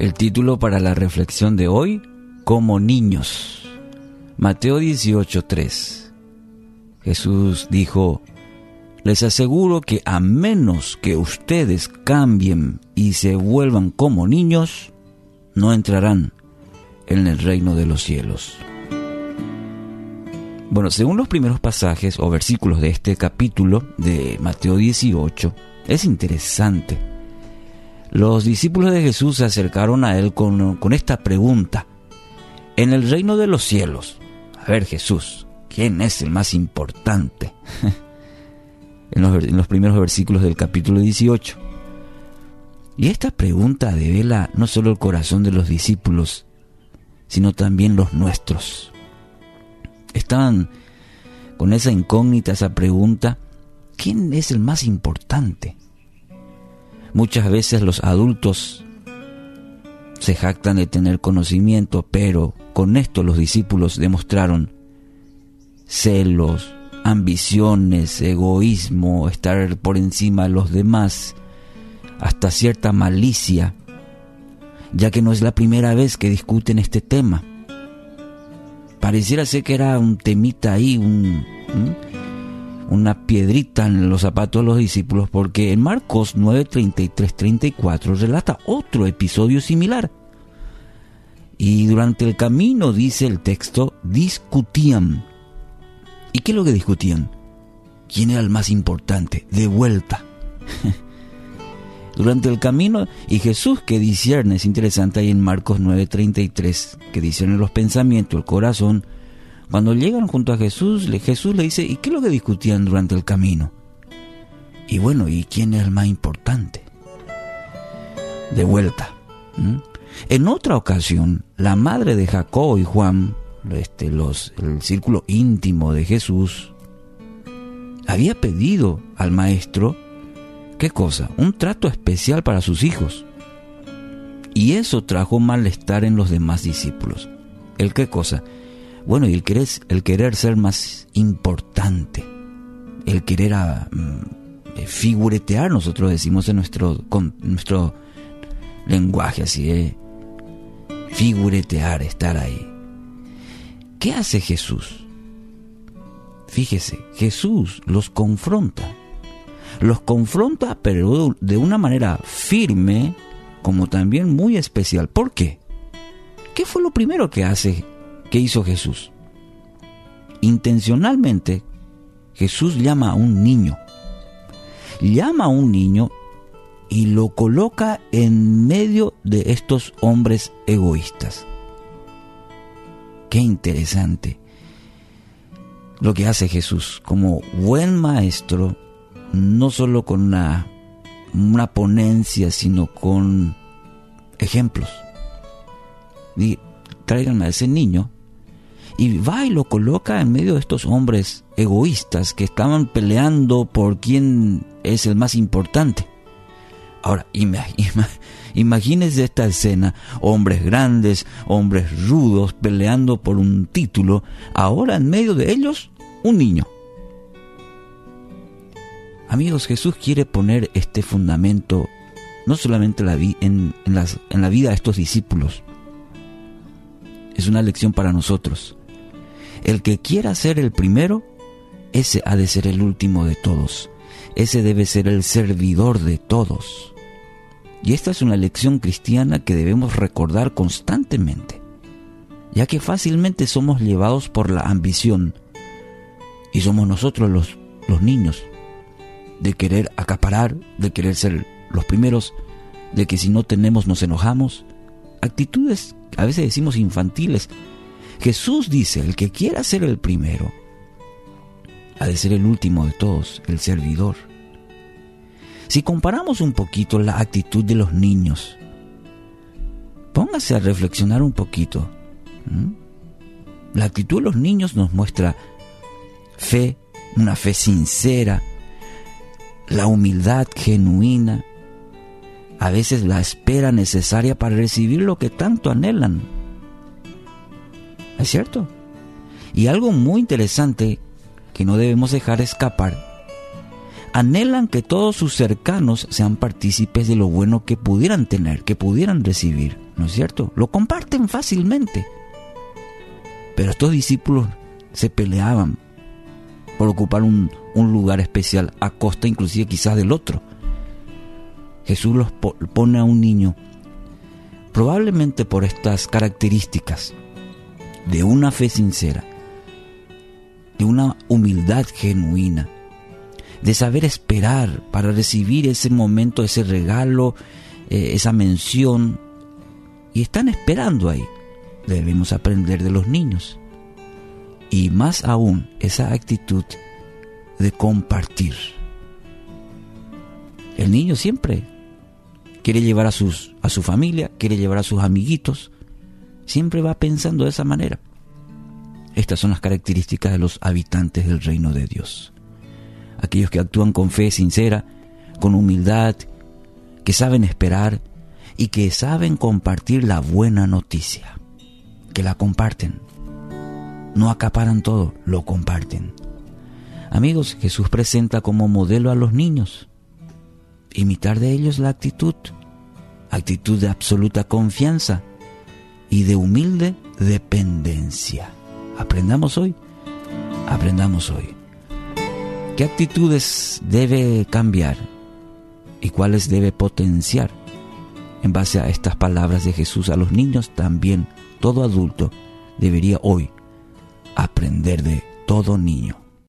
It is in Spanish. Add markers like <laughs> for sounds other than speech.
El título para la reflexión de hoy, como niños. Mateo 18:3. Jesús dijo, les aseguro que a menos que ustedes cambien y se vuelvan como niños, no entrarán en el reino de los cielos. Bueno, según los primeros pasajes o versículos de este capítulo de Mateo 18, es interesante los discípulos de Jesús se acercaron a él con, esta pregunta. En el reino de los cielos, a ver Jesús, ¿quién es el más importante? <laughs> en, los, en los primeros versículos del capítulo 18. Y esta pregunta devela no solo el corazón de los discípulos, sino también los nuestros. Estaban con esa incógnita, esa pregunta, ¿quién es el más importante? Muchas veces los adultos se jactan de tener conocimiento, pero con esto los discípulos demostraron celos, ambiciones, egoísmo, estar por encima de los demás, hasta cierta malicia, ya que no es la primera vez que discuten este tema. Pareciera ser que era un temita ahí, un, una piedrita en los zapatos de los discípulos porque en Marcos 9, 33, 34 relata otro episodio similar. Y durante el camino, dice el texto, discutían. ¿Y qué es lo que discutían? ¿Quién era el más importante? De vuelta. <laughs> durante el camino, y Jesús que discierne, es interesante ahí en Marcos 9:33, que discierne los pensamientos, el corazón, cuando llegan junto a Jesús, Jesús le dice, ¿y qué es lo que discutían durante el camino? Y bueno, ¿y quién es el más importante? De vuelta. En otra ocasión, la madre de Jacob y Juan, este, los, el círculo íntimo de Jesús, había pedido al maestro, ¿qué cosa? Un trato especial para sus hijos. Y eso trajo malestar en los demás discípulos. ¿El qué cosa? Bueno, y el querer, ser más importante, el querer a, mm, eh, figuretear, nosotros decimos en nuestro, lenguaje así, ¿eh? figuretear, estar ahí. ¿Qué hace Jesús? Fíjese, Jesús los confronta. Los confronta, pero de una manera firme, como también muy especial. ¿Por qué? ¿Qué fue lo primero que hace ¿Qué hizo Jesús? Intencionalmente, Jesús llama a un niño. Llama a un niño y lo coloca en medio de estos hombres egoístas. Qué interesante lo que hace Jesús como buen maestro, no solo con una, una ponencia, sino con ejemplos. tráiganme a ese niño y va y lo coloca en medio de estos hombres egoístas que estaban peleando por quién es el más importante. Ahora, <laughs> imagínense esta escena, hombres grandes, hombres rudos peleando por un título, ahora en medio de ellos un niño. Amigos, Jesús quiere poner este fundamento no solamente en, en la vida de estos discípulos, es una lección para nosotros. El que quiera ser el primero, ese ha de ser el último de todos. Ese debe ser el servidor de todos. Y esta es una lección cristiana que debemos recordar constantemente, ya que fácilmente somos llevados por la ambición y somos nosotros los, los niños de querer acaparar, de querer ser los primeros, de que si no tenemos nos enojamos. Actitudes a veces decimos infantiles, Jesús dice, el que quiera ser el primero, ha de ser el último de todos, el servidor. Si comparamos un poquito la actitud de los niños, póngase a reflexionar un poquito. La actitud de los niños nos muestra fe, una fe sincera, la humildad genuina, a veces la espera necesaria para recibir lo que tanto anhelan. ¿Es cierto? Y algo muy interesante que no debemos dejar escapar. anhelan que todos sus cercanos sean partícipes de lo bueno que pudieran tener, que pudieran recibir, ¿no es cierto? Lo comparten fácilmente. Pero estos discípulos se peleaban por ocupar un, lugar especial a costa inclusive quizás del otro. Jesús los pone a un niño, probablemente por estas características de una fe sincera, de una humildad genuina, de saber esperar para recibir ese momento, ese regalo, eh, esa mención. Y están esperando ahí. Debemos aprender de los niños. Y más aún esa actitud de compartir. El niño siempre quiere llevar a, sus, a su familia, quiere llevar a sus amiguitos. Siempre va pensando de esa manera. Estas son las características de los habitantes del reino de Dios. Aquellos que actúan con fe sincera, con humildad, que saben esperar y que saben compartir la buena noticia. Que la comparten. No acaparan todo, lo comparten. Amigos, Jesús presenta como modelo a los niños. Imitar de ellos la actitud, actitud de absoluta confianza y de humilde dependencia. Aprendamos hoy, aprendamos hoy. ¿Qué actitudes debe cambiar y cuáles debe potenciar? En base a estas palabras de Jesús a los niños, también todo adulto debería hoy aprender de todo niño.